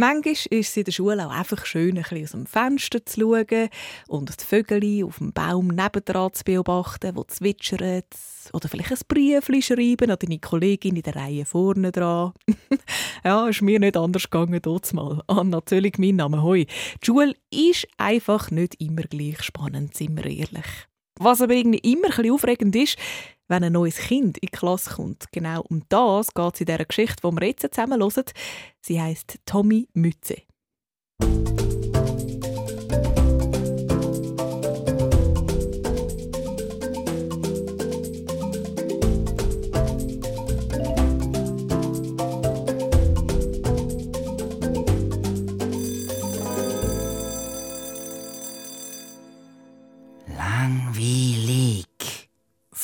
Manchmal ist es in der Schule auch einfach schön, ein bisschen aus dem Fenster zu schauen und die Vögel auf dem Baum nebendran zu beobachten, die zwitschern. Oder vielleicht ein Brief schreiben an deine Kollegin in der Reihe vorne dran. ja, ist mir nicht anders gegangen dort mal. Ah, natürlich mein Name, hoi. Die Schule ist einfach nicht immer gleich spannend, sind wir ehrlich. Was aber irgendwie immer ein bisschen aufregend ist, wenn ein neues Kind in die Klasse kommt. Genau um das geht es in dieser Geschichte, die wir jetzt zusammen hören. Sie heißt Tommy Mütze.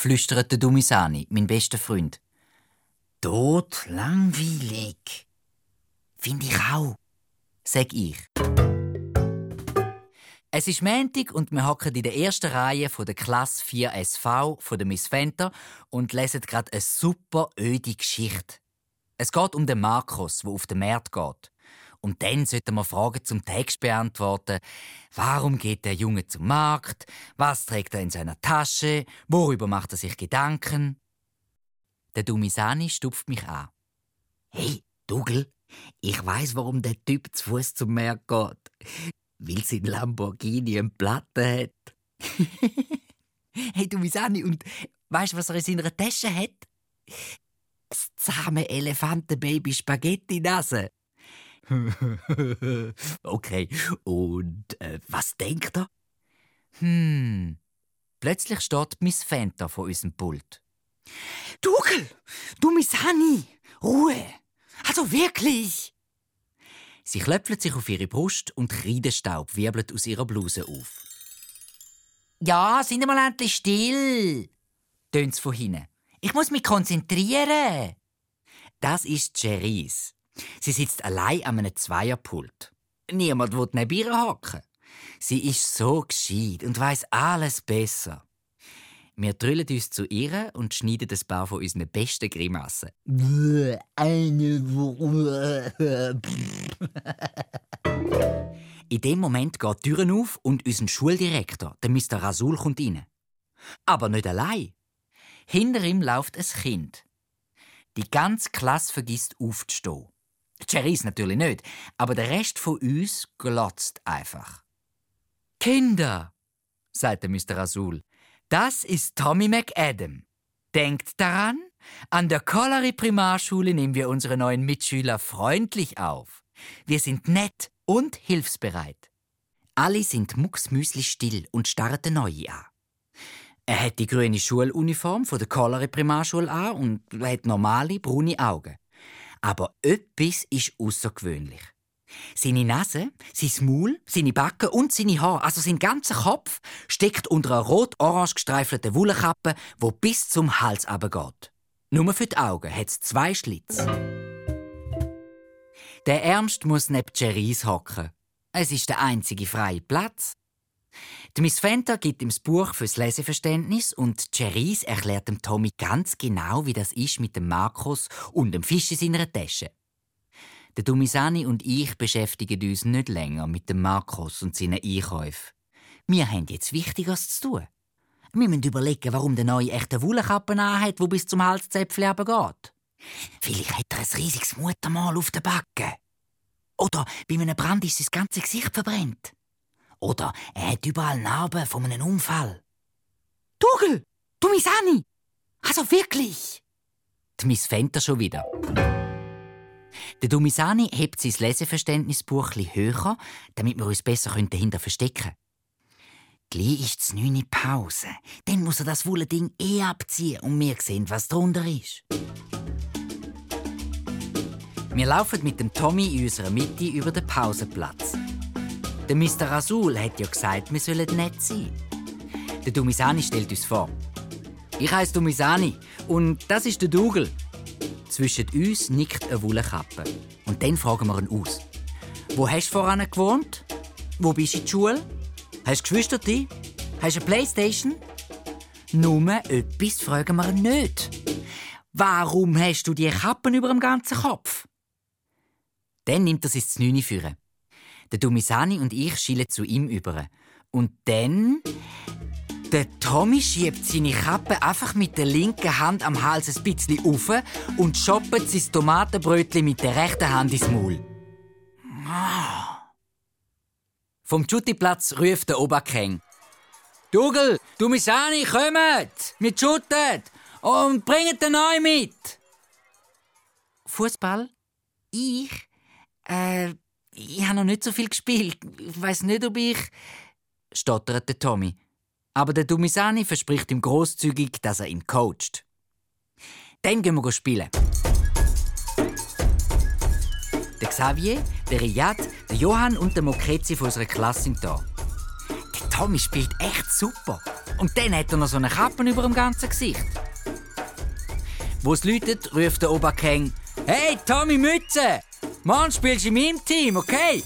Flüstert der Dumisani, mein bester Freund. Tot langweilig. Finde ich auch, sag ich. Es ist Montag und wir hocken in der ersten Reihe der Klasse 4 SV von der Miss Fenter und lesen gerade eine super öde Geschichte. Es geht um den Markus, der auf den Markt geht. Und dann sollten wir Fragen zum Text beantworten. Warum geht der Junge zum Markt? Was trägt er in seiner Tasche? Worüber macht er sich Gedanken? Der Dumisani stupft mich an. Hey, Dougal, ich weiß, warum der Typ zu Fuß zum Markt geht. Weil sein Lamborghini eine Platte hat. hey, Dumisani, und weißt du, was er in seiner Tasche hat? Das zahme Elefantenbaby Spaghetti-Nase. okay, und äh, was denkt er? Hm. Plötzlich steht Miss Fanta vor unserem Pult. Dougal, du Miss Honey, Ruhe. Also wirklich. Sie klöpfelt sich auf ihre Brust und Kreidestaub wirbelt aus ihrer Bluse auf. Ja, sind mal endlich still, tönt's von hinten. Ich muss mich konzentrieren. Das ist Cherise. Sie sitzt allein an einem Zweierpult. Niemand will neben ihr hocken. Sie ist so gescheit und weiß alles besser. Wir drüllen uns zu ihr und schneiden ein paar von unseren besten Grimassen. In dem Moment geht die Tür auf und unser Schuldirektor, der Mr. Rasul, kommt rein. Aber nicht allein. Hinter ihm läuft ein Kind. Die ganze Klasse vergisst aufzustehen. Cherise natürlich nicht, aber der Rest von uns glotzt einfach. Kinder, sagte Mr. Azul, das ist Tommy McAdam. Denkt daran, an der Colliery Primarschule nehmen wir unsere neuen Mitschüler freundlich auf. Wir sind nett und hilfsbereit. Alle sind mucksmüsli still und starren den Neue an. Er hat die grüne Schuluniform von der Colliery Primarschule an und hat normale braune Augen. Aber etwas ist außergewöhnlich. Seine Nase, sein Maul, seine Backen und seine Haare, also sein ganzer Kopf, steckt unter einer rot-orange gestreifelten Wollkappe, wo bis zum Hals geht. Nur für die Augen hat es zwei Schlitze. Der Ernst muss neben Cherise hocken. Es ist der einzige freie Platz. Die Miss Fenta gibt ihm das Buch fürs Leseverständnis und Cherise erklärt dem Tommy ganz genau, wie das ist mit dem Markus und dem Fisch in seiner Tasche. Der Dumisani und ich beschäftigen uns nicht länger mit dem Markus und seinen Einkäufen. Wir haben jetzt Wichtigeres zu tun. Wir müssen überlegen, warum der neue echte Wollkappe hat, wo bis zum Halszäpfchen geht. Vielleicht hat er ein riesiges Muttermal auf der Backe. Oder bei einem Brand ist sein ganzes Gesicht verbrennt. Oder er hat überall Narben von einem Unfall. Dougal, du Misani! Also wirklich! Die Miss Fenter schon wieder. Der Dumisani hebt sein Leseverständnisbuch höher, damit wir uns besser dahinter verstecken können. Gleich ist es neune Pause. Dann muss er das wolle Ding eh abziehen und wir sehen, was drunter ist. Wir laufen mit dem Tommy in unserer Mitte über den Pausenplatz. Der Mr. Rasul hat ja gesagt, wir sollen nett sein. Der Dumisani stellt uns vor. Ich heiße Dumisani und das ist der Dougal. Zwischen uns nickt eine Wollkappe. Und dann fragen wir ihn aus. Wo hast du voran gewohnt? Wo bist du in der Schule? Hast du Geschwister? Hast du eine Playstation? Nur etwas fragen wir nicht. Warum hast du die Kappen über dem ganzen Kopf? Dann nimmt er sich das Neune führen. Der Dumisani und ich schielen zu ihm über. Und dann... Der Tommy schiebt seine Kappe einfach mit der linken Hand am Hals ein bisschen auf und schoppt sein Tomatenbrötchen mit der rechten Hand ins Maul. Vom Schuttiplatz ruft der Oberkeng. Dugel, Dumisani, kommt! Wir shooten! Und bringt den neu mit! Fußball? Ich? Äh, ich habe noch nicht so viel gespielt. Ich weiß nicht, ob ich. stotterte Tommy. Aber der Dumisani verspricht ihm großzügig, dass er ihn coacht. Dann gehen wir spielen. Der Xavier, der Riyad, der Johann und der Mokrezi von unserer Klasse sind da. Der Tommy spielt echt super. Und dann hat er noch so eine Kappe über dem ganzen Gesicht. Wo es läutet, ruft der Oberkeng: Hey, Tommy Mütze! Mann, spielst du in meinem Team, okay?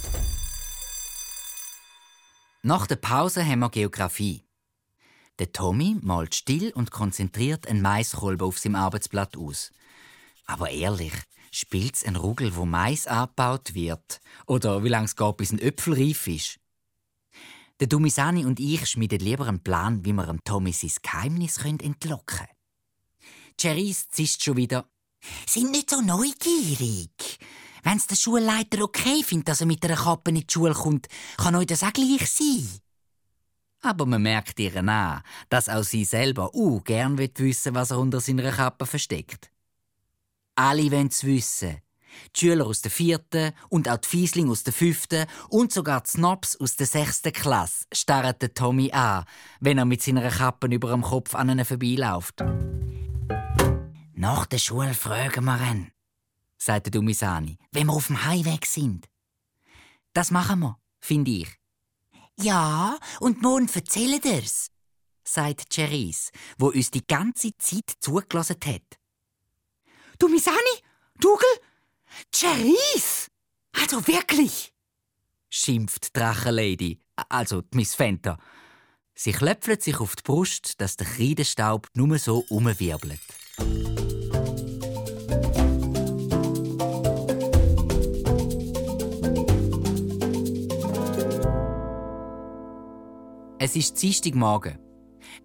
Nach der Pause haben wir Geografie. Der Tommy malt still und konzentriert einen Maiskolben auf seinem Arbeitsblatt aus. Aber ehrlich, spielt's ein Rugel, wo Mais abgebaut wird? Oder wie lange es geht, bis ein Äpfel reif ist? Der Dumisani und ich schmieden lieber einen Plan, wie wir dem Tommy sein Geheimnis entlocken können. Cherise zischt schon wieder. Sind nicht so neugierig. Wenn's der Schulleiter okay findet, dass er mit einer Kappe in die Schule kommt, kann euch das auch gleich sein. Aber man merkt ihr an, dass auch sie selber uh, gern wissen was er unter seiner Kappe versteckt. Alle wollen's wissen. Die Schüler aus der vierten und auch die Fiesling aus der fünften und sogar die Snobs aus der sechsten Klasse starren den Tommy an, wenn er mit seiner Kappe über dem Kopf an ihnen vorbeiläuft. Nach der Schule fragen wir ihn, sagte Dumisani, wenn wir auf dem Heimweg sind. Das machen wir, finde ich. Ja, und morgen erzählen dir's, sagt Cherise, wo uns die ganze Zeit zugelassen hat. Du Misani? Dougal? Cherise? Also wirklich? schimpft die Drachenlady, also die Miss Fenter. Sie klöpfelt sich auf die Brust, dass der Kreidestaub nur so umwirbelt. Es ist Dienstagmorgen.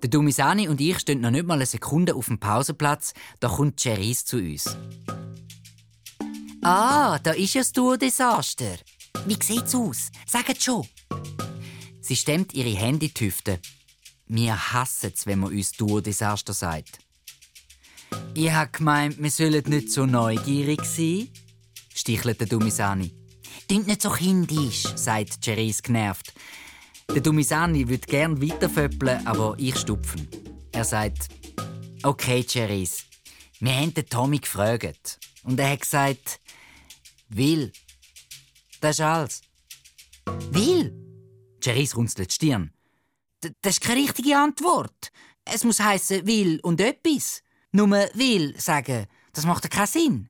Der Dumisani und ich stehen noch nicht mal eine Sekunde auf dem Pausenplatz, da kommt Cherise zu uns. Ah, da ist ja das Tour-Desaster. Wie sieht's aus? Sagt schon. Sie stemmt ihre Hände in die Hüfte. Wir hassen es, wenn man uns Tour-Desaster sagt. Ich habe gemeint, wir sollen nicht so neugierig sein, stichelt der Dumisani. Klingt nicht so kindisch, sagt Cherise genervt. Der Dumisani würde gern weiterföppeln, aber ich stupfen. Er sagt, okay, Cherise, wir haben den Tommy gefragt. Und er hat gesagt, will. Das ist alles. Will? Cherise runzelt die Stirn. D das ist keine richtige Antwort. Es muss heißen will und etwas. Nur will sagen, das macht keinen Sinn.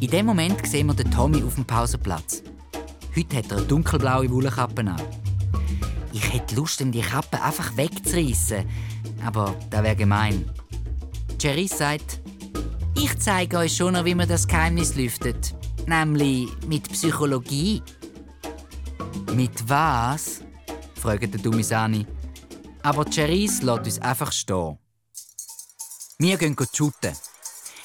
In dem Moment sehen wir den Tommy auf dem Pausenplatz. Heute hat er eine dunkelblaue Wollkappe an. Ich hätte Lust, ihm die Kappe einfach wegzureißen. Aber das wäre gemein. Jerry sagt, ich zeige euch schon noch, wie man das Geheimnis lüftet. Nämlich mit Psychologie. Mit was? fragt der Dumisani. Aber Cherise lässt uns einfach stehen. Wir gehen shooten.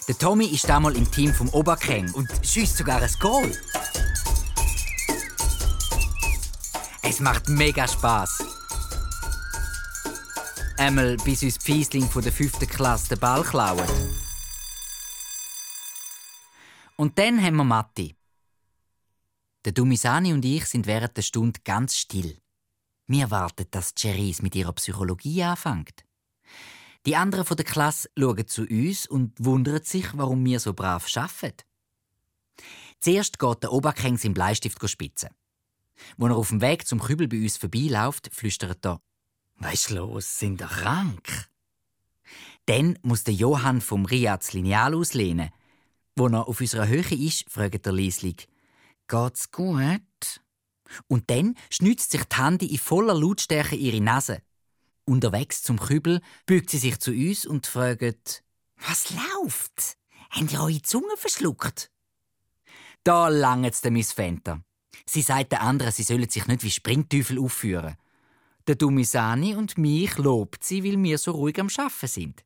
Der Tommy ist damals im Team vom Oberkeng und schießt sogar ein Goal. Es macht mega Spaß. Einmal bis uns Fiesling von der fünften Klasse den Ball klauen. Und dann haben wir Matti. Der Dumisani und ich sind während der Stunde ganz still. Wir warten, dass Cherise mit ihrer Psychologie anfängt. Die anderen von der Klasse schauen zu uns und wundern sich, warum wir so brav arbeiten. Zuerst geht der Oberkring seinen Bleistift spitzen. Wo er auf dem Weg zum Kübel bei uns vorbeiläuft, flüstert er: Was los, sind ihr krank? Dann muss der Johann vom Riads Lineal auslehnen. Wo er auf unserer Höhe ist, fragt er leislich: Geht's gut? Und dann schnitzt sich die Handy in voller Lautstärke ihre Nase. Unterwegs zum Kübel bückt sie sich zu uns und fragt: Was läuft? Habt ihr eure Zunge verschluckt? Da langt der Miss Fenter. Sie sagt den anderen, sie sollen sich nicht wie Springteufel aufführen. Der Dumisani und mich lobt sie, weil wir so ruhig am Schaffen sind.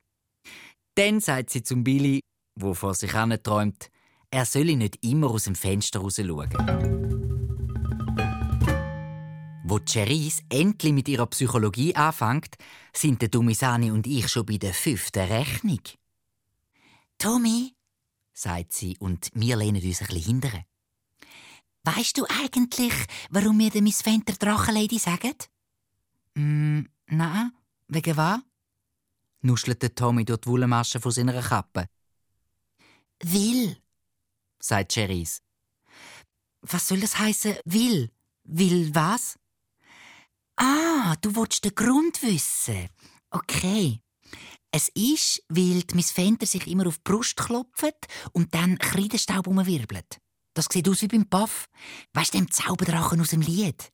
Dann sagt sie zum Billy, wo vor sich träumt, er solle nicht immer aus dem Fenster raus schauen. Wo Cerise endlich mit ihrer Psychologie anfängt, sind der Dumisani und ich schon bei der fünften Rechnung. Tommy, sagt sie und wir lehnen uns ein bisschen hinterher. Weißt du eigentlich, warum wir der Miss Fenter Drachenlady sagen? Mm, nein, wegen was? nuschelt der Tommy durch die Wollmasche von seiner Kappe. Will, sagt Cherise. Was soll das heißen? Will? Will was? Ah, du willst den Grund wissen. Okay. Es ist, weil die Miss Fender sich immer auf die Brust klopft und dann Kreidestaub umwirbelt. Das sieht aus wie beim Puff. Weißt du, dem Zauberdrachen aus dem Lied?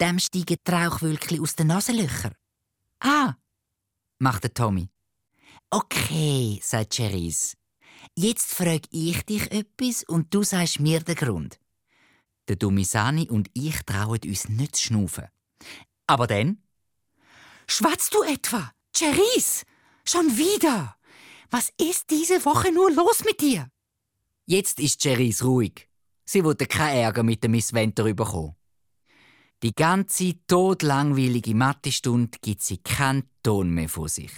Dem steigen die Rauchwölkchen aus den Nasenlöchern. Ah, macht der Tommy. Okay, sagt Cherise. Jetzt frage ich dich etwas und du sagst mir den Grund. Der Dumisani und ich trauen uns nicht zu schnaufen. Aber dann? Schwatzt du etwa? Cherise! Schon wieder! Was ist diese Woche nur los mit dir? Jetzt ist Cherise ruhig. Sie wollte keinen Ärger mit dem Miss Venter bekommen. Die ganze todlangweilige Mathestunde gibt sie keinen Ton mehr vor sich.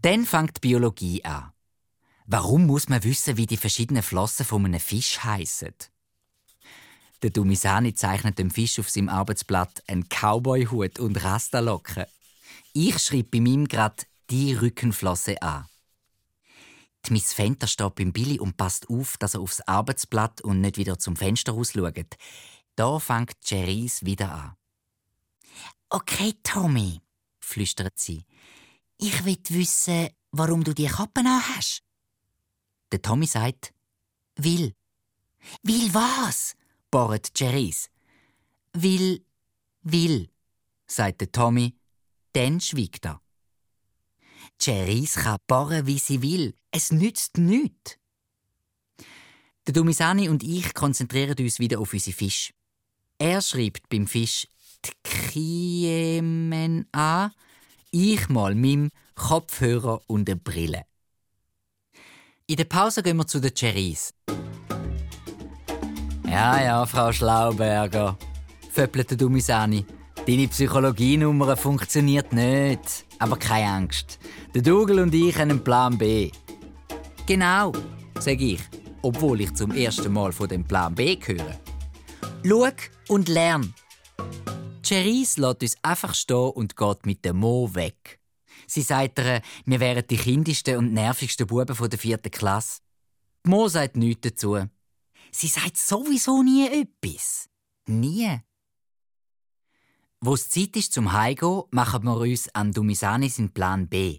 Dann fängt die Biologie an. Warum muss man wissen, wie die verschiedenen Flossen von einem Fisch heißen? Der Dumisani zeichnet dem Fisch auf seinem Arbeitsblatt einen Cowboyhut und Rastalocken. Ich schreibe bei ihm grad die Rückenflosse an. Die Miss Fenter steht beim Billy und passt auf, dass er aufs Arbeitsblatt und nicht wieder zum Fenster rausschaut. Da fängt Cherise wieder an. Okay, Tommy, flüstert sie. Ich will wissen, warum du die Kappe hast. Der Tommy sagt, will. Will was? bohrt Cherise. Will, will, sagt der Tommy. Dann schwiegt er. Cherise kann bohren, wie sie will. Es nützt nichts. Der Dumisani und ich konzentrieren uns wieder auf unsere Fisch. Er schreibt beim Fisch Tkiemen an, ich mal mit Kopfhörer und eine Brille. In der Pause gehen wir zu der Cherise. Ja, ja, Frau Schlauberger, föppelt der Dumisani. Deine Psychologienummer funktioniert nicht. Aber keine Angst. Der Dougal und ich haben einen Plan B. Genau, sage ich, obwohl ich zum ersten Mal von dem Plan B höre. Schau und lern. Cherise lässt uns einfach stehen und geht mit dem Mo weg. Sie sagt ihr, wir wären die kindigsten und nervigsten Buben der vierten Klasse. Die Mo sagt nichts dazu. Sie sagt sowieso nie etwas. Nie. Wo es Zeit ist zum Heimgehen, machen wir uns an Dumisani seinen Plan B.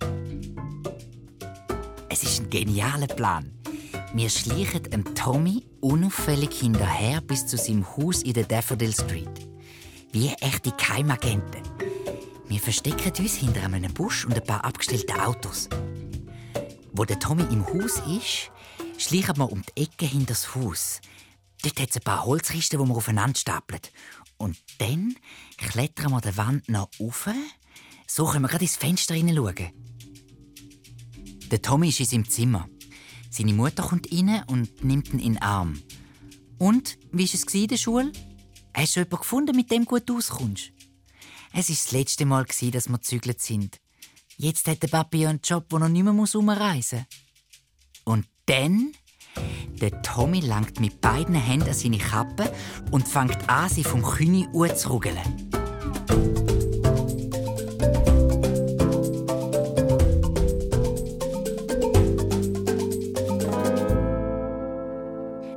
Genialer Plan. Wir schleichen dem Tommy unauffällig hinterher bis zu seinem Haus in der Daffodil Street. Wie echte Keimagenten. Wir verstecken uns hinter einem Busch und ein paar abgestellten Autos. Wo der Tommy im Haus ist, schleichen wir um die Ecke hinter das Haus. Dort hat es ein paar Holzkisten, die wir aufeinander stapeln. Und dann klettern wir der Wand nach oben. So können wir gerade ins Fenster hineinschauen. Der Tommy ist in seinem Zimmer. Seine Mutter kommt rein und nimmt ihn in den Arm. Und, wie war es in der Schule? Hast du jemanden gefunden, mit dem gut auskommst? Es war das letzte Mal, dass wir gezügelt sind. Jetzt hat der Papi einen Job, wo er nicht mehr umreisen muss. Und dann der Tommy langt mit beiden Händen an seine Kappe und fängt an, sie vom Kühne anzurugeln.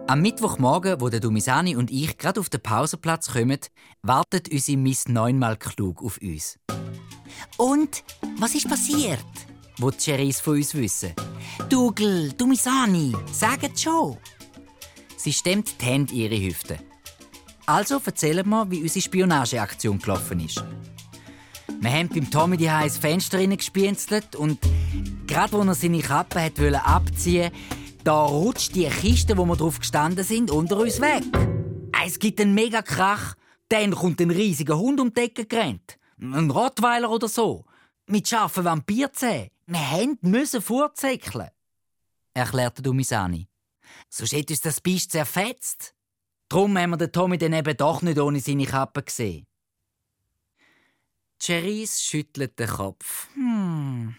Am Mittwochmorgen, wo der Dumisani und ich gerade auf den Pausenplatz kommen, wartet unsere Miss neunmal klug auf uns. Und was ist passiert? Wo die Cherise von uns wissen. Dougal, Dumisani, sagt schon. Sie stemmt die Hände ihre Hüfte. Also erzählen wir, wie unsere Spionageaktion gelaufen ist. Wir haben beim Tommy die heiß Fenster gespienzelt und gerade wo er seine Kappe hat abziehen Da rutscht die Kiste, wo wir drauf gestanden sind, unter uns weg. Es gibt einen mega Krach. Dann kommt ein riesiger Hund um die Ecke gerannt. Ein Rottweiler oder so. Mit scharfen Vampirzähnen. Wir müssen vorzäckeln. Erklärte Dumisani. Sonst hätte uns das Biest zerfetzt. Drum haben wir den Tommy dann eben doch nicht ohne seine Kappe gesehen. Cherise schüttelt den Kopf. Hm.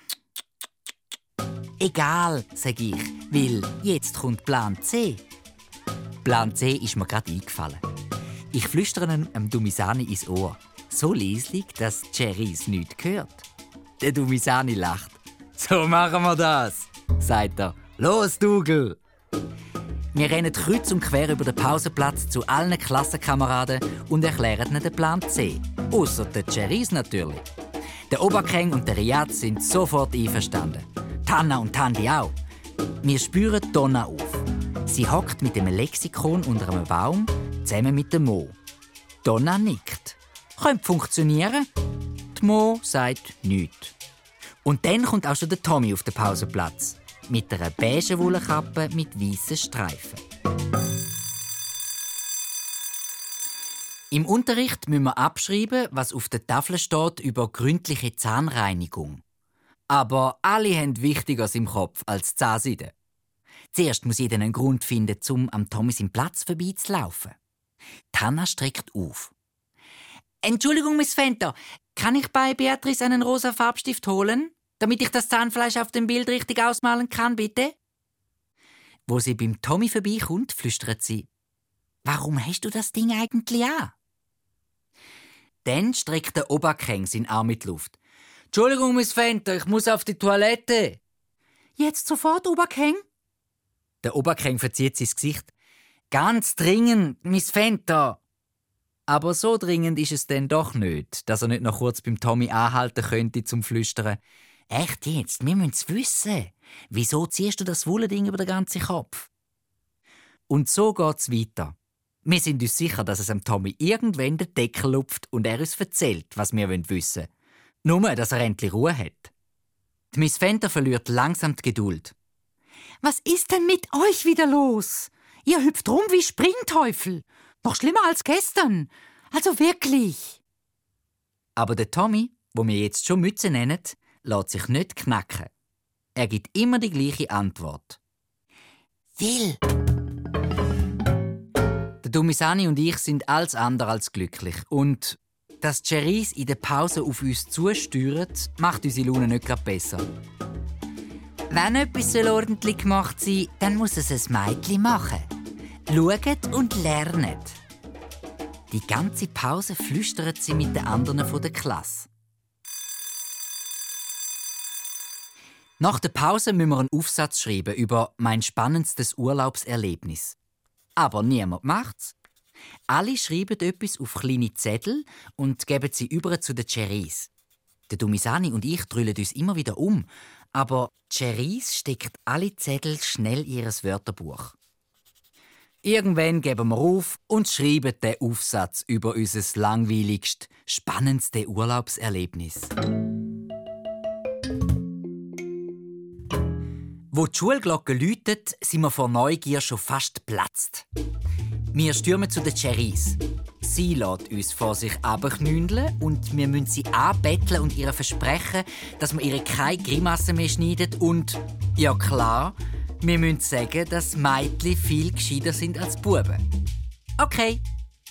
Egal, sage ich, weil jetzt kommt Plan C. Plan C ist mir gerade eingefallen. Ich flüstere einem Dumisani ins Ohr. So leislich, dass Cherise nichts hört. Der Dumisani lacht. So machen wir das, sagt er. Los, Dougal! Wir rennen kreuz und quer über den Pausenplatz zu allen Klassenkameraden und erklären ihnen den Plan C. Außer der Cherise natürlich. Der Oberkeng und der Riyad sind sofort einverstanden. Tanna und Tandi auch. Wir spüren Donna auf. Sie hockt mit dem Lexikon unter einem Baum, zusammen mit dem Mo. Donna nickt. Könnte funktionieren. Die Mo sagt nichts. Und dann kommt auch schon der Tommy auf den Pausenplatz mit einer beigen Wollkappe mit weißen Streifen. Im Unterricht müssen wir abschreiben, was auf der Tafel steht über gründliche Zahnreinigung. Aber alle haben Wichtigeres im Kopf als Zahnseide. Zuerst muss jeder einen Grund finden, um am Tommy seinen Platz vorbeizulaufen. Tanna streckt auf. Entschuldigung, Miss Fenter, kann ich bei Beatrice einen rosa Farbstift holen? damit ich das Zahnfleisch auf dem Bild richtig ausmalen kann, bitte? Wo sie beim Tommy vorbeikommt, flüstert sie: Warum hast du das Ding eigentlich an? Dann streckt der Oberkeng seinen Arm mit Luft. Entschuldigung, Miss Fenter, ich muss auf die Toilette. Jetzt sofort, Oberkeng? Der Oberkeng verzieht sein Gesicht. Ganz dringend, Miss Fenter. Aber so dringend ist es denn doch nicht, dass er nicht noch kurz beim Tommy anhalten könnte zum Flüstern. Echt jetzt? Wir müssen es wissen. Wieso ziehst du das Wollending über den ganzen Kopf? Und so geht's weiter. Wir sind uns sicher, dass es dem Tommy irgendwann den Deckel lupft und er uns erzählt, was wir wissen wollen. Nur, dass er endlich Ruhe hat. Die Miss Fender verliert langsam die Geduld. Was ist denn mit euch wieder los? Ihr hüpft rum wie Springteufel. Noch schlimmer als gestern. Also wirklich. Aber der Tommy, wo wir jetzt schon Mütze nennen, lässt sich nicht knacken. Er gibt immer die gleiche Antwort. Will. Der Dumisani und ich sind alles andere als glücklich. Und dass Cherise in der Pause auf uns zusteuert, macht unsere Laune nicht gerade besser. Wenn etwas ordentlich gemacht sein soll, dann muss es ein Mädchen machen. Schaut und lernet. Die ganze Pause flüstert sie mit den anderen von der Klasse. Nach der Pause müssen wir einen Aufsatz schreiben über mein spannendstes Urlaubserlebnis. Aber niemand macht's. Alle schreiben etwas auf kleine Zettel und geben sie über zu den Cherise. Der Dumisani und ich drüllen uns immer wieder um, aber Cherise steckt alle Zettel schnell in ihr Wörterbuch. Irgendwann geben wir auf und schreiben den Aufsatz über unser langweiligst, spannendste Urlaubserlebnis. Wo die Schulglocke läutet, sind wir vor Neugier schon fast platzt. Wir stürmen zu den Cherries. Sie lässt uns vor sich abknündeln und wir müssen sie anbetteln und ihr versprechen, dass wir ihre keine Grimasse mehr schneiden und, ja klar, wir müssen sagen, dass Mädchen viel gescheiter sind als Buben. Okay,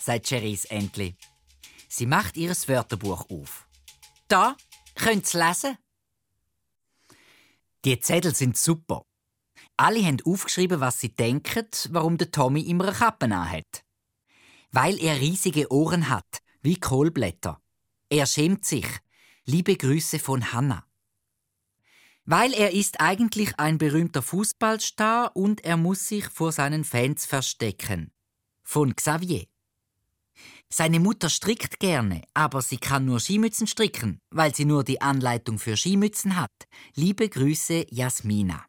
sagt Cherise endlich. Sie macht ihr Wörterbuch auf. Da, könnt ihr lesen. Die Zettel sind super. Alle haben aufgeschrieben, was sie denken, warum der Tommy immer eine Kappe hat. Weil er riesige Ohren hat, wie Kohlblätter. Er schämt sich. Liebe Grüße von Hannah. Weil er ist eigentlich ein berühmter Fußballstar und er muss sich vor seinen Fans verstecken. Von Xavier. Seine Mutter strickt gerne, aber sie kann nur Skimützen stricken, weil sie nur die Anleitung für Skimützen hat. Liebe Grüße, Jasmina.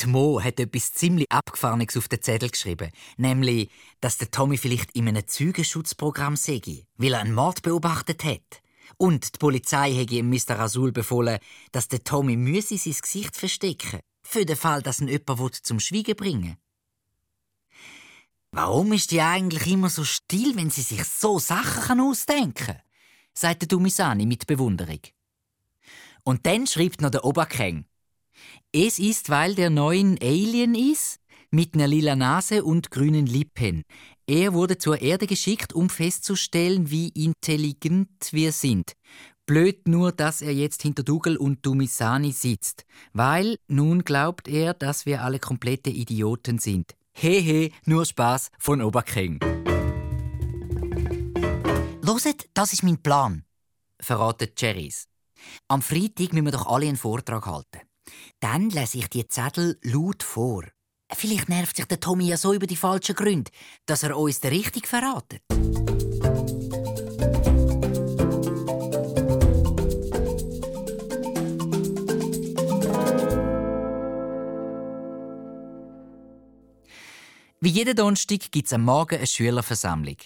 Die Mo hat etwas ziemlich Abgefahrenes auf den Zettel geschrieben, nämlich, dass der Tommy vielleicht in einem Zügenschutzprogramm sei, weil er einen Mord beobachtet hat. Und die Polizei hätte ihm Mr. Rasul befohlen, dass der Tommy müsse sein Gesicht verstecken, für den Fall, dass ihn jemand zum Schweigen bringen Warum ist die eigentlich immer so still, wenn sie sich so Sachen ausdenken kann? sagte Dumisani mit Bewunderung. Und dann schreibt noch der Oberkräng. Es ist, weil der neuen Alien ist, mit einer lila Nase und grünen Lippen. Er wurde zur Erde geschickt, um festzustellen, wie intelligent wir sind. Blöd nur, dass er jetzt hinter Dougal und Dumisani sitzt, weil nun glaubt er, dass wir alle komplette Idioten sind. Hehe, nur Spaß von Oberkring. Loset, das ist mein Plan, verratet Cherries. Am Freitag müssen wir doch alle einen Vortrag halten. Dann lese ich die Zettel laut vor. Vielleicht nervt sich der Tommy ja so über die falschen Gründe, dass er uns den richtig verratet. Wie jeden Donnerstag gibt es am Morgen eine Schülerversammlung.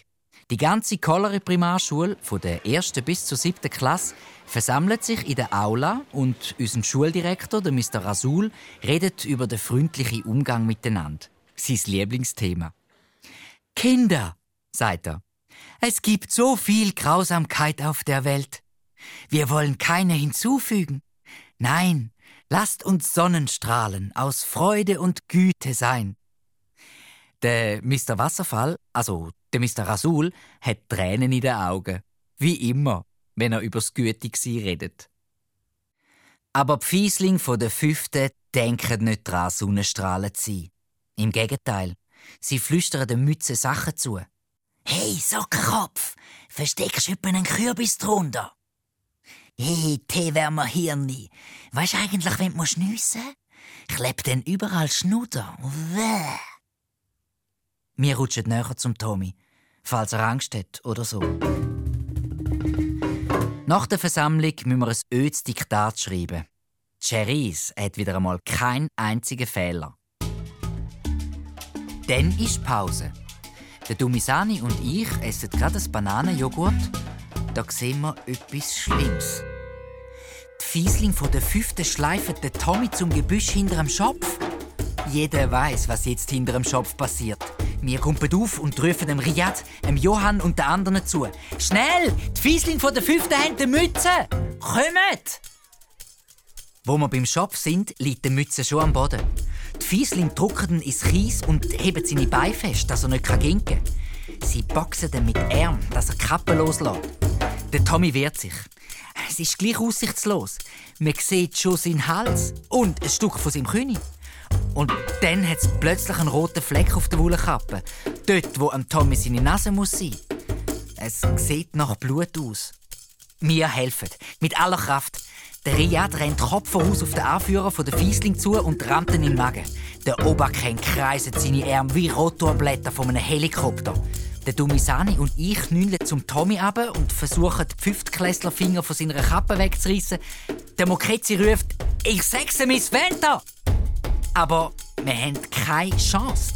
Die ganze Kollere Primarschule, von der ersten bis zur siebten Klasse, versammelt sich in der Aula und unser Schuldirektor, der Mr. Rasul, redet über den freundlichen Umgang miteinander. Sein Lieblingsthema. Kinder, sagt er, es gibt so viel Grausamkeit auf der Welt. Wir wollen keine hinzufügen. Nein, lasst uns Sonnenstrahlen aus Freude und Güte sein. Der Mr. Wasserfall, also der Mr. Rasul, hat Tränen in den Augen. Wie immer, wenn er übers Gütigsein redet. Aber die Fiesling von der Fünften denken nicht daran, Sonnenstrahlen zu sein. Im Gegenteil, sie flüstern den Mützen Sachen zu. Hey, Sockenkopf, versteckst du einen Kürbis drunter? Hey, Teewärmer Hirni, weißt eigentlich, wenn du schnüssen Klebt denn überall Schnuder? Wäh. Wir rutschen näher zum Tommy, falls er Angst hat oder so. Nach der Versammlung müssen wir ein ödes Diktat schreiben. Cherise hat wieder einmal keinen einzigen Fehler. Dann ist Pause. Der Dumisani und ich essen gerade ein Bananenjoghurt. Da sehen wir etwas Schlimmes. Die Fiesling von der fünften schleifen den Tommy zum Gebüsch hinter dem Schopf. Jeder weiß, was jetzt hinter dem Schopf passiert. Wir kumpeln auf und rufen dem Riyad, dem Johann und den anderen zu. Schnell! Die Fiesling von der fünften haben die Mütze! Kommt! Wo wir beim Schopf sind, liegt die Mütze schon am Boden. Die Fiesling drücken ins Kies und heben seine Beine fest, dass er nicht ginken kann. Sie boxen ihn mit Arm, dass er Kappe loslässt. Der Tommy wehrt sich. Es ist gleich aussichtslos. Man sieht schon seinen Hals und ein Stück von seinem König. Und dann hat es plötzlich einen roten Fleck auf der Wollkappe. Dort, wo am Tommy seine Nase muss sein. Es sieht nach Blut aus. Wir helfen. Mit aller Kraft. Der Riyad rennt Kopf voraus auf den Anführer von der Fiesling zu und rammt ihn in den Magen. Der Oberkern kreiset seine Arme wie Rotorblätter von einem Helikopter. Der Dumisani und ich knüllen zum Tommy ab und versuchen, die Fünftklässlerfinger von seiner Kappe wegzureißen. Der Mokrezi ruft: Ich sechse Miss Venter! Aber wir haben keine Chance.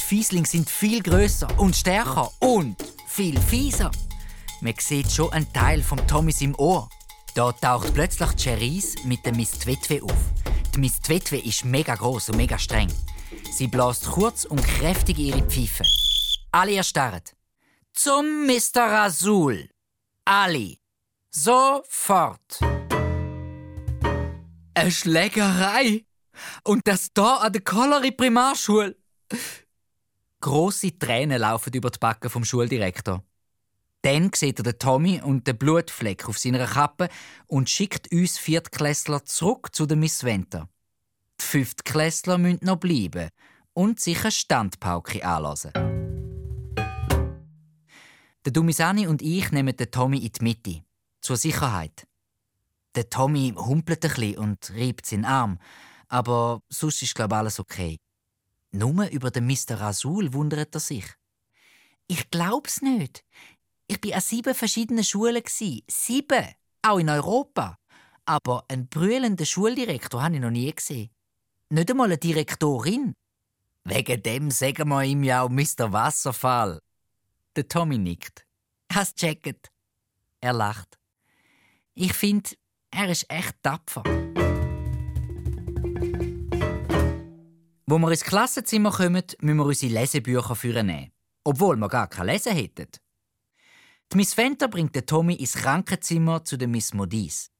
Die Fieslinge sind viel größer und stärker und viel fieser. Man sieht schon einen Teil vom Thomas im Ohr. Da taucht plötzlich Cherise mit der Miss Twetwe auf. Die Miss Twetwe ist mega groß und mega streng. Sie bläst kurz und kräftig ihre Pfeife. Alle erstarren. Zum Mr. Rasul. Alle. Sofort. Eine Schlägerei. Und das da an der Collari Primarschule. Grosse Tränen laufen über die Backen vom Schuldirektor. Dann sieht er den Tommy und den Blutfleck auf seiner Kappe und schickt uns Viertklässler zurück zu der Miss Venter. Die Fünftklässler müssen noch bleiben und sich eine Standpauke anlassen. Der Dumisani und ich nehmen den Tommy in die Mitte, zur Sicherheit. Der Tommy humpelt ein bisschen und reibt seinen Arm, aber sonst ist, glaube alles okay. Nur über den Mr. Rasul wundert er sich. Ich glaub's nicht. Ich bin an sieben verschiedenen Schulen. Sieben! Auch in Europa. Aber einen brüllenden Schuldirektor habe ich noch nie gesehen. Nicht einmal eine Direktorin. Wegen dem sagen wir ihm ja auch Mr. Wasserfall. Der Tommy nickt. Hast checkt. Er lacht. Ich finde, er ist echt tapfer. Wo wir ins Klassenzimmer kommen, müssen wir unsere Lesebücher führen obwohl wir gar kein Lesen hätten. Die Miss Fenter bringt den Tommy ins Krankenzimmer zu der Miss Modis.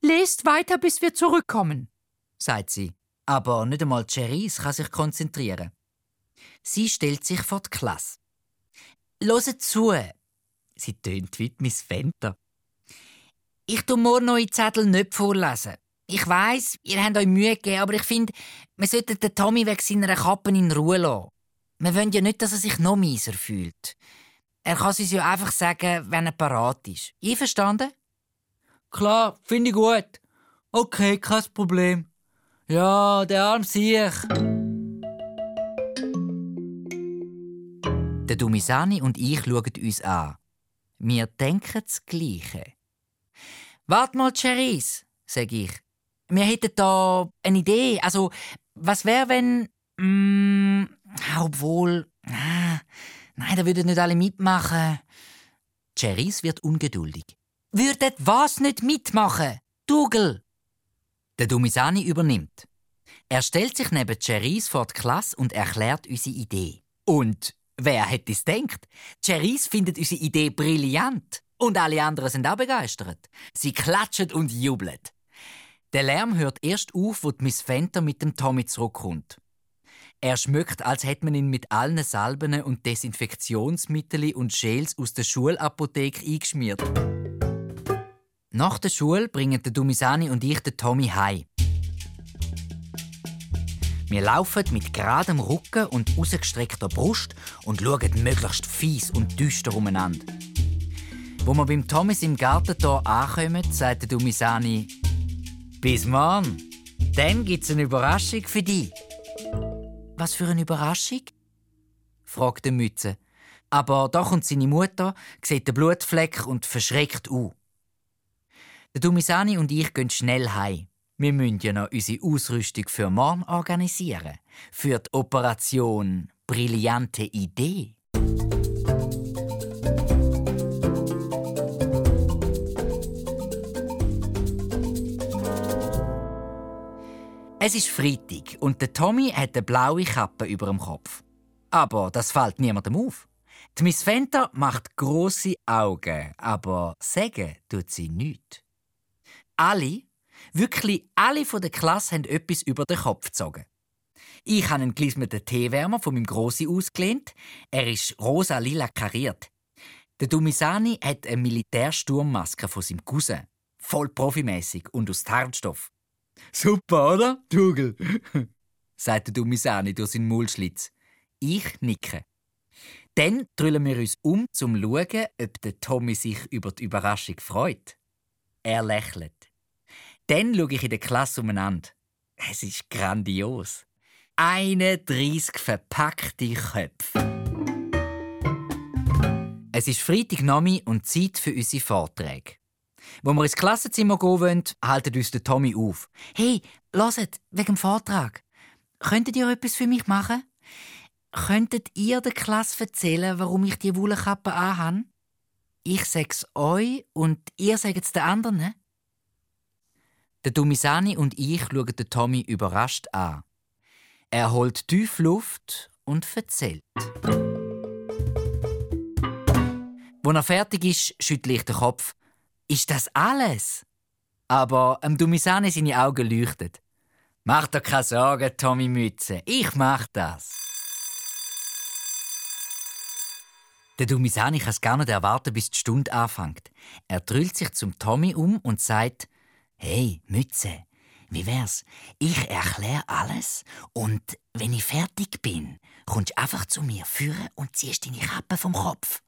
Lest weiter, bis wir zurückkommen, sagt sie. Aber nicht einmal Cherise kann sich konzentrieren. Sie stellt sich vor die Klasse. Loset zu. Sie tönt wie Miss Fenter. Ich tu morgen eure Zettel nicht vorlesen. Ich weiß, ihr habt euch Mühe gegeben, aber ich finde, wir sollten den Tommy wegen seiner Kappen in Ruhe lassen. Wir wollen ja nicht, dass er sich noch mieser fühlt. Er kann es uns ja einfach sagen, wenn er parat ist. Einverstanden? Klar, finde ich gut. Okay, kein Problem. Ja, der Arm sich. Der Dumisani und ich schauen uns an. Wir denken das Gleiche. Wart mal, Cherise, sag ich. Wir hätten da eine Idee. Also, was wäre, wenn. Mm, obwohl. Ah, nein, da würden nicht alle mitmachen. Cherise wird ungeduldig. Würdet was nicht mitmachen? Dougal! Der Dumisani übernimmt. Er stellt sich neben Cherise vor die Klasse und erklärt unsere Idee. Und wer hätte es denkt? Cherise findet unsere Idee brillant. Und alle anderen sind auch begeistert. Sie klatschen und jubeln. Der Lärm hört erst auf, wo Miss Fenter mit dem Tommy zurückkommt. Er schmückt, als hätte man ihn mit allen Salben und Desinfektionsmitteln und Gels aus der Schulapotheke eingeschmiert. Nach der Schule bringen der Dumisani und ich den Tommy heim. Wir laufen mit geradem Rücken und ausgestreckter Brust und schauen möglichst fies und düster umeinander. Wo wir beim Thomas im Gartentor ankommen, sagt der Dumisani, bis morgen. Dann gibt's eine Überraschung für dich. Was für eine Überraschung? fragt der Mütze. Aber da kommt seine Mutter, sieht den Blutfleck und verschreckt an. Der Dumisani und ich gehen schnell heim. Wir müssen ja noch unsere Ausrüstung für morgen organisieren. Für die Operation Brillante Idee. Es ist Freitag und der Tommy hat eine blaue Kappe über dem Kopf. Aber das fällt niemandem auf. Die Miss Fenter macht große Augen, aber sagen tut sie nichts. Alle, wirklich alle von der Klasse haben etwas über den Kopf gezogen. Ich habe einen gelismeten Teewärmer von meinem Grossi ausgelehnt. Er ist rosa-lila kariert. Der Dumisani hat eine Militärsturmmaske von seinem Cousin. Voll profimäßig und aus Tarnstoff. Super, oder, Tugel? sagt der Dumisani durch seinen Maulschlitz. Ich nicke. Dann drüllen wir uns um, um zu schauen, ob der Tommy sich über die Überraschung freut. Er lächelt. Dann schaue ich in der Klasse umeinander. Es ist grandios. 31 verpackte Köpfe. Es ist Freitagnachmittag und Zeit für unsere Vorträge. Wo wir ins Klassenzimmer gehen wollen, haltet uns der Tommy auf. Hey, loset, wegen dem Vortrag. Könntet ihr etwas für mich machen? Könntet ihr der Klasse erzählen, warum ich die Wollkappe anhabe? Ich sag's euch und ihr sagt's den anderen. Der Dumisani und ich schauen den Tommy überrascht an. Er holt tief Luft und erzählt. Wo er fertig ist, schüttle ich den Kopf. Ist das alles? Aber am Dumisani seine Augen leuchten. Mach dir keine Sorgen, Tommy Mütze. Ich mach das. Der Dumisani kann es gar nicht erwarten, bis die Stunde anfängt. Er drüllt sich zum Tommy um und sagt: Hey, Mütze, wie wär's? Ich erkläre alles und wenn ich fertig bin, kommst du einfach zu mir führen und ziehst deine Kappe vom Kopf.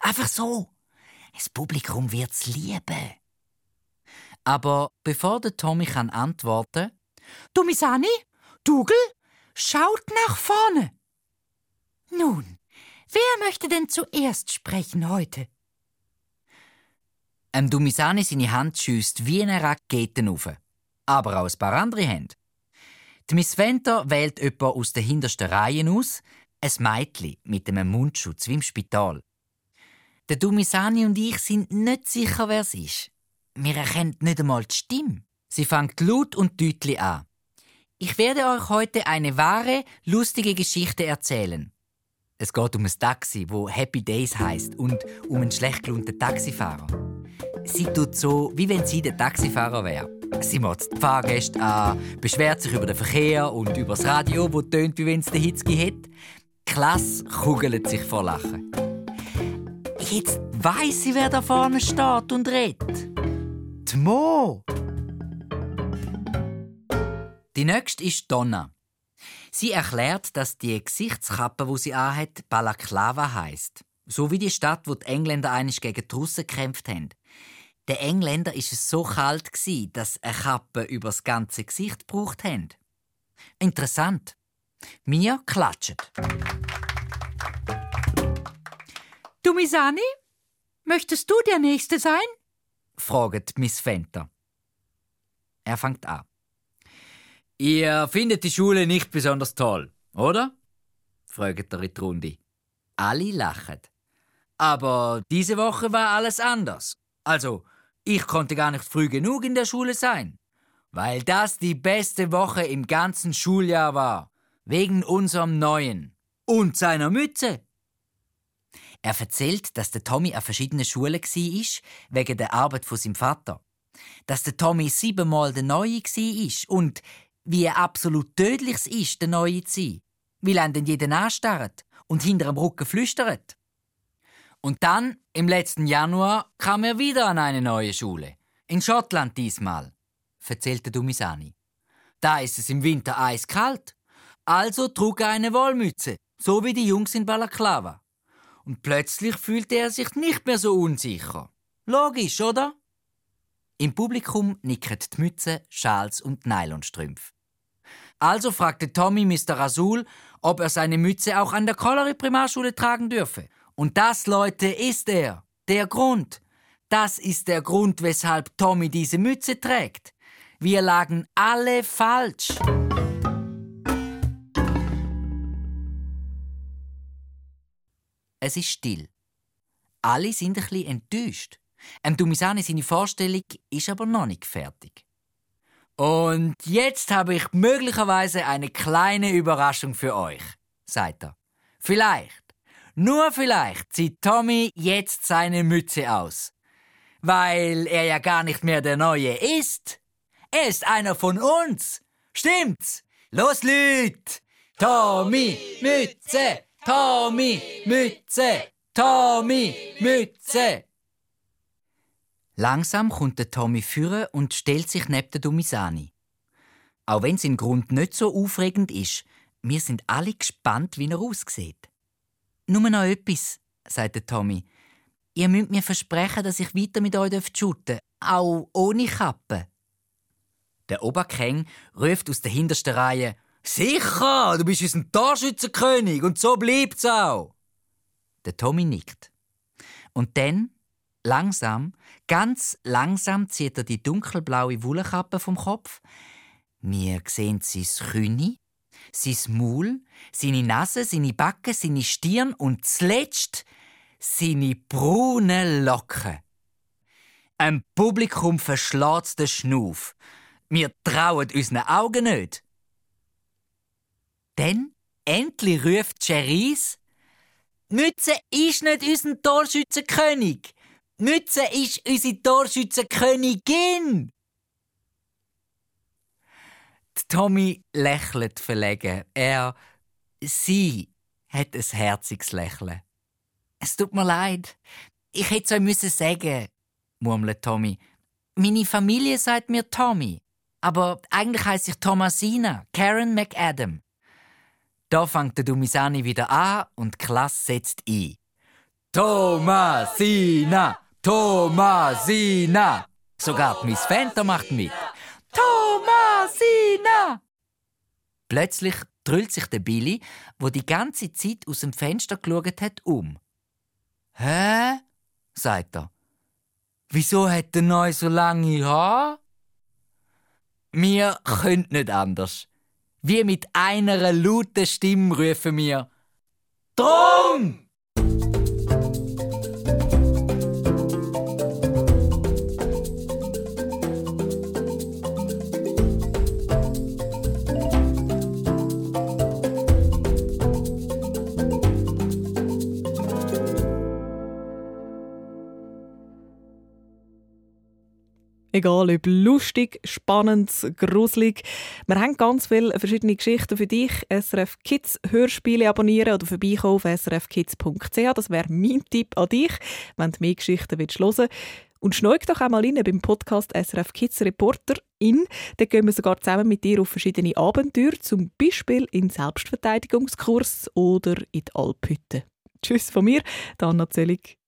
Einfach so. Das Publikum wird's lieben. Aber bevor der Tommy kann antworten, Dumisani, Dougal, schaut nach vorne. Nun, wer möchte denn zuerst sprechen heute? Em Dumisani seine Hand schießt wie eine Rakete auf. Aber ein paar andere Hände. Die Miss Venter wählt jemanden aus den hintersten Reihen aus, ein Mädchen mit einem Mundschutz wie im Spital. Der Dumisani und ich sind nicht sicher, wer es ist. Wir erkennen nicht einmal die Stimme. Sie fängt laut und deutlich an. Ich werde euch heute eine wahre, lustige Geschichte erzählen. Es geht um ein Taxi, wo Happy Days heißt und um einen schlecht gelaunten Taxifahrer. Sie tut so, wie wenn sie der Taxifahrer wäre. Sie macht die Fahrgäste an, beschwert sich über den Verkehr und über das Radio, wo tönt, wie wenn es den Hitzki hat. Klasse kugelt sich vor Lachen. Jetzt weiss sie, wer da vorne steht und redet. Die Mo. Die nächste ist Donna. Sie erklärt, dass die Gesichtskappe, wo sie anhat, Balaklava heißt, so wie die Stadt, wo die Engländer einig gegen die Russen gekämpft haben. Den Engländer ist es so kalt dass eine Kappe übers ganze Gesicht gebraucht haben. Interessant. Mir klatschen. Du, Misani? Möchtest du der Nächste sein? fragt Miss Fenter. Er fängt an. Ihr findet die Schule nicht besonders toll, oder? fragt er in die Runde. Alle lachen. Aber diese Woche war alles anders. Also, ich konnte gar nicht früh genug in der Schule sein, weil das die beste Woche im ganzen Schuljahr war, wegen unserem Neuen und seiner Mütze. Er erzählt, dass der Tommy an verschiedenen Schulen war, wegen der Arbeit von seinem Vater. Dass der Tommy siebenmal der Neue war und wie absolut tödlich es ist, der Neue zu sein. Weil er den jeden anstarrt und hinter dem Rücken flüstert. Und dann, im letzten Januar, kam er wieder an eine neue Schule. In Schottland diesmal, erzählte Dumisani. Da ist es im Winter eiskalt. Also trug er eine Wollmütze, so wie die Jungs in Balaklava. Und plötzlich fühlte er sich nicht mehr so unsicher. Logisch, oder? Im Publikum nicken die Mütze, Schals und Nylonstrümpfe. Also fragte Tommy Mr. Rasul, ob er seine Mütze auch an der Colliery Primarschule tragen dürfe. Und das, Leute, ist er. Der Grund. Das ist der Grund, weshalb Tommy diese Mütze trägt. Wir lagen alle falsch. Es ist still. Alle sind ein bisschen enttäuscht. Ähm, Dumisani, seine Vorstellung ist aber noch nicht fertig. Und jetzt habe ich möglicherweise eine kleine Überraschung für euch, sagt er. Vielleicht, nur vielleicht zieht Tommy jetzt seine Mütze aus. Weil er ja gar nicht mehr der Neue ist. Er ist einer von uns. Stimmt's? Los, Lüt! Tommy, Mütze! Tommy, Mütze! Tommy, Mütze! Langsam kommt der Tommy führen und stellt sich neben der Dumisani. Auch wenn sein Grund nicht so aufregend ist, wir sind alle gespannt, wie er aussieht. Nur noch etwas, sagt der Tommy. Ihr müsst mir versprechen, dass ich weiter mit euch shooten auch ohne Kappe. Der Oberkeng ruft aus der hintersten Reihe: Sicher, du bist unser Torschützenkönig und so bleibt's auch. Der Tommy nickt. Und dann Langsam, ganz langsam zieht er die dunkelblaue Wollkappe vom Kopf. Wir sehen sein Kühne, sein Maul, seine Nase, seine Backen, seine Stirn und zuletzt seine braunen Locken. Ein Publikum verschlägt den Schnuff. Wir trauen unseren Augen nicht. Dann endlich ruft Cherise: Mütze ist nicht unser Torschützenkönig. Mütze ist unsere Torschützenkönigin. Tommy lächelt verlegen. Er, sie, hat ein herziges Lächeln. Es tut mir leid. Ich hätte es euch müssen sagen, murmelt Tommy. Meine Familie sagt mir Tommy. Aber eigentlich heißt ich Thomasina, Karen McAdam. Da fängt der Dumisani wieder an und die Klasse setzt ein. Thomasina! Thomasina! Sogar Miss Fenter macht mit. Thomasina! Plötzlich drüllt sich der Billy, wo die ganze Zeit aus dem Fenster geschaut hat, um. Hä? sagt er. Wieso hat der Neu so lange Haar? Wir können nicht anders. Wie mit einer lauten Stimme rufen wir Drum! Egal ob lustig, spannend, gruselig. Wir haben ganz viele verschiedene Geschichten für dich. SRF Kids Hörspiele abonnieren oder vorbeikommen auf srfkids.ch. Das wäre mein Tipp an dich, wenn du mehr Geschichten hören willst. Und schneug doch einmal rein beim Podcast SRF Kids Reporter in. Da gehen wir sogar zusammen mit dir auf verschiedene Abenteuer, zum Beispiel in Selbstverteidigungskurs oder in die Alphütte. Tschüss von mir, Anna Zöllig.